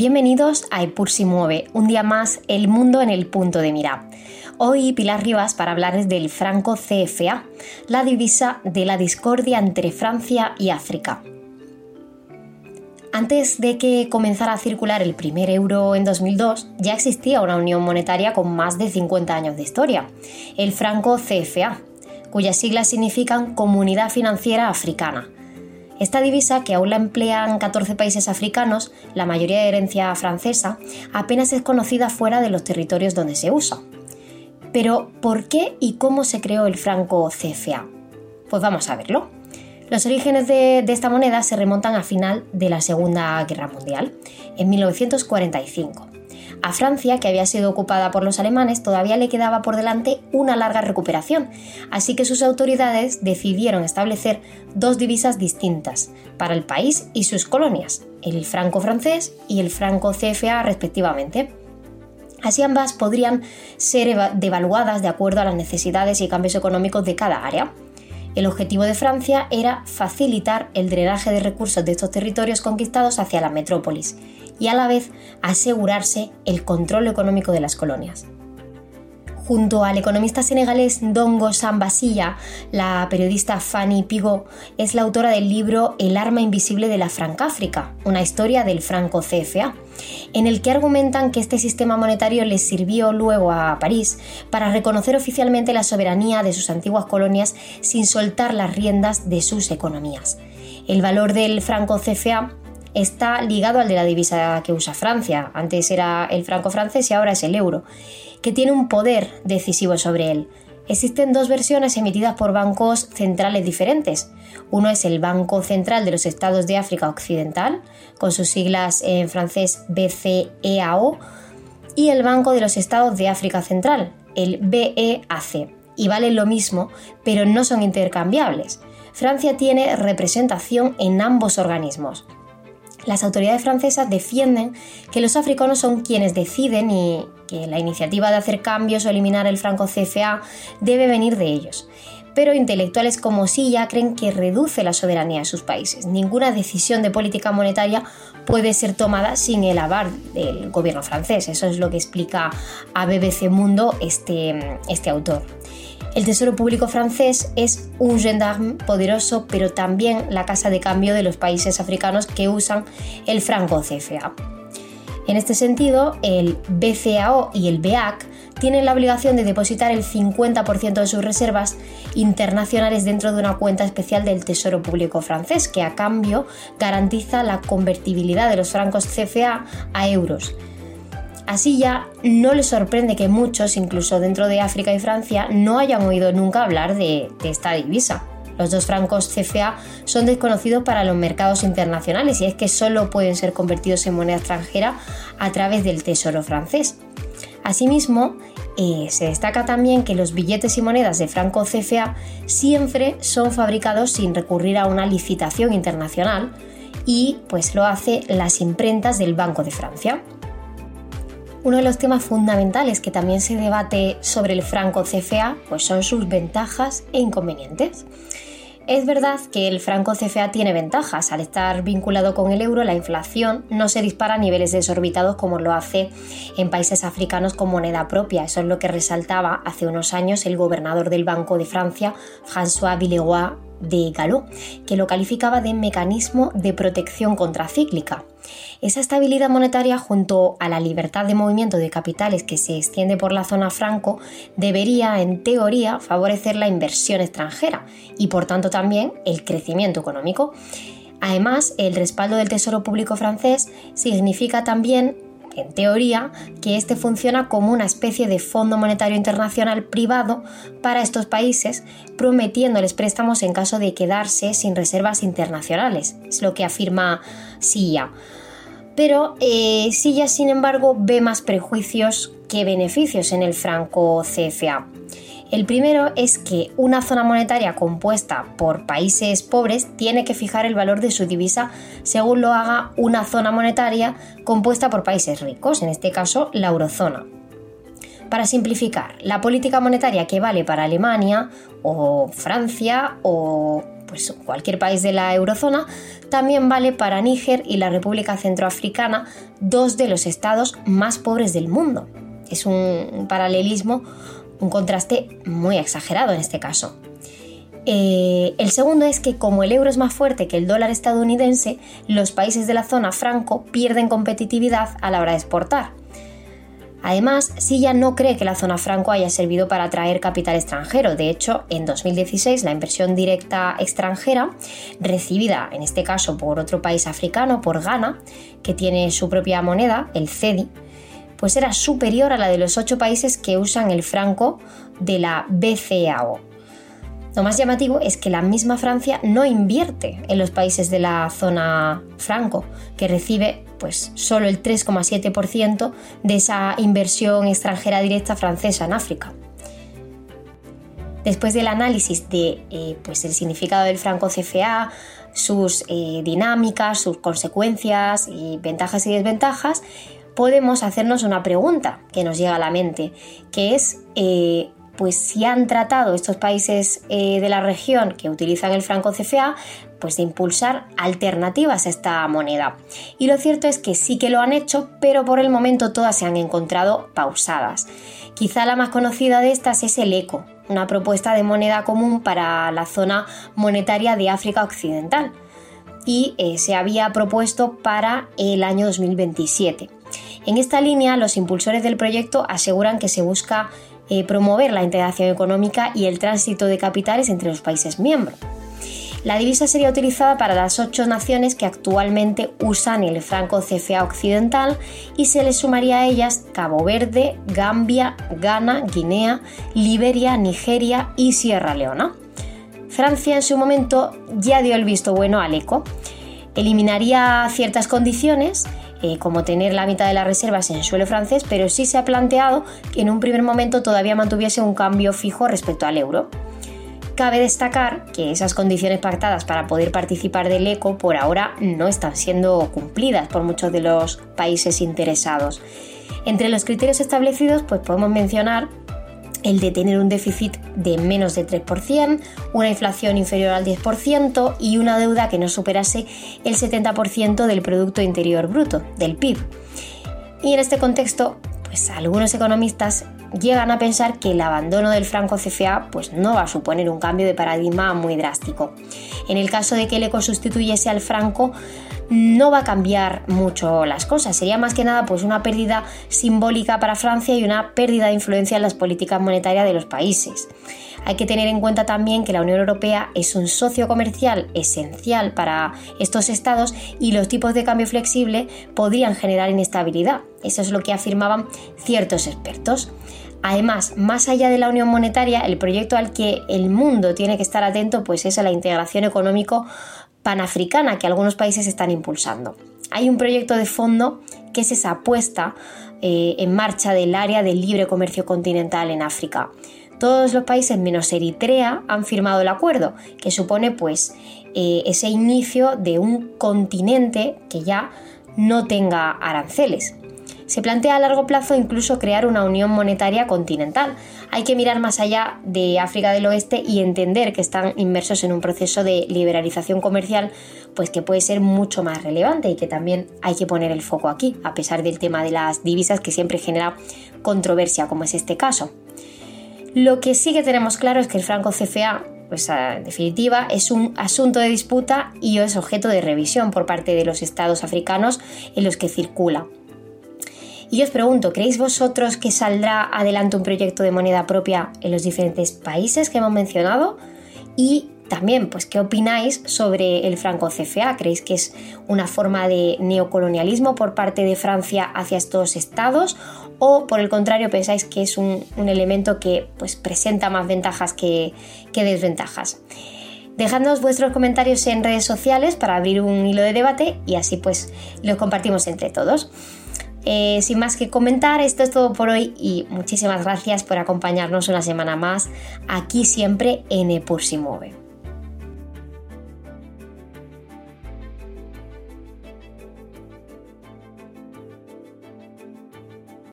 Bienvenidos a Epursi Mueve, un día más el mundo en el punto de mira. Hoy Pilar Rivas para hablarles del franco CFA, la divisa de la discordia entre Francia y África. Antes de que comenzara a circular el primer euro en 2002, ya existía una unión monetaria con más de 50 años de historia, el franco CFA, cuyas siglas significan Comunidad Financiera Africana. Esta divisa, que aún la emplean 14 países africanos, la mayoría de herencia francesa, apenas es conocida fuera de los territorios donde se usa. Pero, ¿por qué y cómo se creó el franco CFA? Pues vamos a verlo. Los orígenes de, esta moneda se remontan a final de la Segunda Guerra Mundial, en 1945. A Francia, que había sido ocupada por los alemanes, todavía le quedaba por delante una larga recuperación, así que sus autoridades decidieron establecer dos divisas distintas para el país y sus colonias, el franco francés y el franco CFA respectivamente. Así ambas podrían ser devaluadas de acuerdo a las necesidades y cambios económicos de cada área. El objetivo de Francia era facilitar el drenaje de recursos de estos territorios conquistados hacia la metrópolis y a la vez asegurarse el control económico de las colonias. Junto al economista senegalés Dongo Sambasilla, la periodista Fanny Pigot es la autora del libro El arma invisible de la Francáfrica, una historia del franco CFA, en el que argumentan que este sistema monetario les sirvió luego a París para reconocer oficialmente la soberanía de sus antiguas colonias sin soltar las riendas de sus economías. El valor del franco CFA está ligado al de la divisa que usa Francia. Antes era el franco francés y ahora es el euro, que tiene un poder decisivo sobre él. Existen dos versiones emitidas por bancos centrales diferentes. Uno es el Banco Central de los Estados de África Occidental, con sus siglas en francés BCEAO, y el Banco de los Estados de África Central, el BEAC, y valen lo mismo, pero no son intercambiables. Francia tiene representación en ambos organismos. Las autoridades francesas defienden que los africanos son quienes deciden y que la iniciativa de hacer cambios o eliminar el franco CFA debe venir de ellos. Pero intelectuales como Silla creen que reduce la soberanía de sus países. Ninguna decisión de política monetaria puede ser tomada sin el aval del gobierno francés. Eso es lo que explica a BBC Mundo este, este autor. El Tesoro Público francés es un gendarme poderoso, pero también la casa de cambio de los países africanos que usan el franco CFA. En este sentido, el BCAO y el BEAC tienen la obligación de depositar el 50% de sus reservas internacionales dentro de una cuenta especial del Tesoro Público francés, que a cambio garantiza la convertibilidad de los francos CFA a euros Así ya no les sorprende que muchos, incluso dentro de África y Francia, no hayan oído nunca hablar de, esta divisa. Los dos francos CFA son desconocidos para los mercados internacionales y es que solo pueden ser convertidos en moneda extranjera a través del Tesoro francés. Asimismo, eh, se destaca también que los billetes y monedas de franco CFA siempre son fabricados sin recurrir a una licitación internacional y pues lo hace las imprentas del Banco de Francia. Uno de los temas fundamentales que también se debate sobre el franco CFA pues son sus ventajas e inconvenientes. Es verdad que el franco CFA tiene ventajas. Al estar vinculado con el euro, la inflación no se dispara a niveles desorbitados como lo hace en países africanos con moneda propia. Eso es lo que resaltaba hace unos años el gobernador del Banco de Francia, François Villeroy de Gallo, que lo calificaba de mecanismo de protección contracíclica. Esa estabilidad monetaria junto a la libertad de movimiento de capitales que se extiende por la zona franco debería, en teoría, favorecer la inversión extranjera y por tanto también el crecimiento económico. Además, el respaldo del Tesoro Público francés significa también en teoría, que este funciona como una especie de Fondo Monetario Internacional privado para estos países, prometiéndoles préstamos en caso de quedarse sin reservas internacionales. Es lo que afirma Silla. Pero eh, Silla, sin embargo, ve más prejuicios que beneficios en el franco CFA. El primero es que una zona monetaria compuesta por países pobres tiene que fijar el valor de su divisa según lo haga una zona monetaria compuesta por países ricos, en este caso la eurozona. Para simplificar, la política monetaria que vale para Alemania o Francia o pues cualquier país de la eurozona, también vale para Níger y la República Centroafricana, dos de los estados más pobres del mundo. Es un paralelismo, un contraste muy exagerado en este caso. Eh, el segundo es que como el euro es más fuerte que el dólar estadounidense, los países de la zona franco pierden competitividad a la hora de exportar. Además, Silla no cree que la zona franco haya servido para atraer capital extranjero. De hecho, en 2016 la inversión directa extranjera, recibida en este caso por otro país africano, por Ghana, que tiene su propia moneda, el CEDI, pues era superior a la de los ocho países que usan el franco de la BCAO. Lo más llamativo es que la misma Francia no invierte en los países de la zona franco, que recibe pues solo el 3,7% de esa inversión extranjera directa francesa en África. Después del análisis de eh, pues significado del franco CFA, sus eh, dinámicas, sus consecuencias y ventajas y desventajas, podemos hacernos una pregunta que nos llega a la mente, que es eh, pues si han tratado estos países de la región que utilizan el franco CFA pues de impulsar alternativas a esta moneda. Y lo cierto es que sí que lo han hecho, pero por el momento todas se han encontrado pausadas. Quizá la más conocida de estas es el ECO, una propuesta de moneda común para la zona monetaria de África Occidental y eh, se había propuesto para el año 2027. En esta línea, los impulsores del proyecto aseguran que se busca eh, promover la integración económica y el tránsito de capitales entre los países miembros. La divisa sería utilizada para las ocho naciones que actualmente usan el franco CFA occidental y se le sumaría a ellas Cabo Verde, Gambia, Ghana, Guinea, Liberia, Nigeria y Sierra Leona. Francia en su momento ya dio el visto bueno al ECO. Eliminaría ciertas condiciones eh, como tener la mitad de las reservas en suelo francés, pero sí se ha planteado que en un primer momento todavía mantuviese un cambio fijo respecto al euro. Cabe destacar que esas condiciones pactadas para poder participar del ECO por ahora no están siendo cumplidas por muchos de los países interesados. Entre los criterios establecidos pues podemos mencionar el de tener un déficit de menos de 3%, una inflación inferior al 10% y una deuda que no superase el 70% del Producto Interior Bruto, del PIB. Y en este contexto, pues algunos economistas llegan a pensar que el abandono del franco CFA pues no va a suponer un cambio de paradigma muy drástico. En el caso de que el eco sustituyese al franco, no va a cambiar mucho las cosas. Sería más que nada pues una pérdida simbólica para Francia y una pérdida de influencia en las políticas monetarias de los países. Hay que tener en cuenta también que la Unión Europea es un socio comercial esencial para estos estados y los tipos de cambio flexible podrían generar inestabilidad. Eso es lo que afirmaban ciertos expertos. Además, más allá de la unión monetaria, el proyecto al que el mundo tiene que estar atento pues es a la integración económico panafricana que algunos países están impulsando. Hay un proyecto de fondo que es esa apuesta eh, en marcha del área del libre comercio continental en África. Todos los países menos Eritrea han firmado el acuerdo, que supone pues eh, ese inicio de un continente que ya no tenga aranceles. Se plantea a largo plazo incluso crear una unión monetaria continental. Hay que mirar más allá de África del Oeste y entender que están inmersos en un proceso de liberalización comercial, pues que puede ser mucho más relevante y que también hay que poner el foco aquí, a pesar del tema de las divisas que siempre genera controversia, como es este caso. Lo que sí que tenemos claro es que el franco CFA pues en definitiva es un asunto de disputa y es objeto de revisión por parte de los estados africanos en los que circula. Y os pregunto, ¿creéis vosotros que saldrá adelante un proyecto de moneda propia en los diferentes países que hemos mencionado? Y también, pues, ¿qué opináis sobre el franco CFA? ¿Creéis que es una forma de neocolonialismo por parte de Francia hacia estos estados? ¿O por el contrario pensáis que es un, elemento que pues, presenta más ventajas que, que desventajas? Dejadnos vuestros comentarios en redes sociales para abrir un hilo de debate y así pues lo compartimos entre todos. Eh, sin más que comentar, esto es todo por hoy y muchísimas gracias por acompañarnos una semana más aquí siempre en Epur Mueve.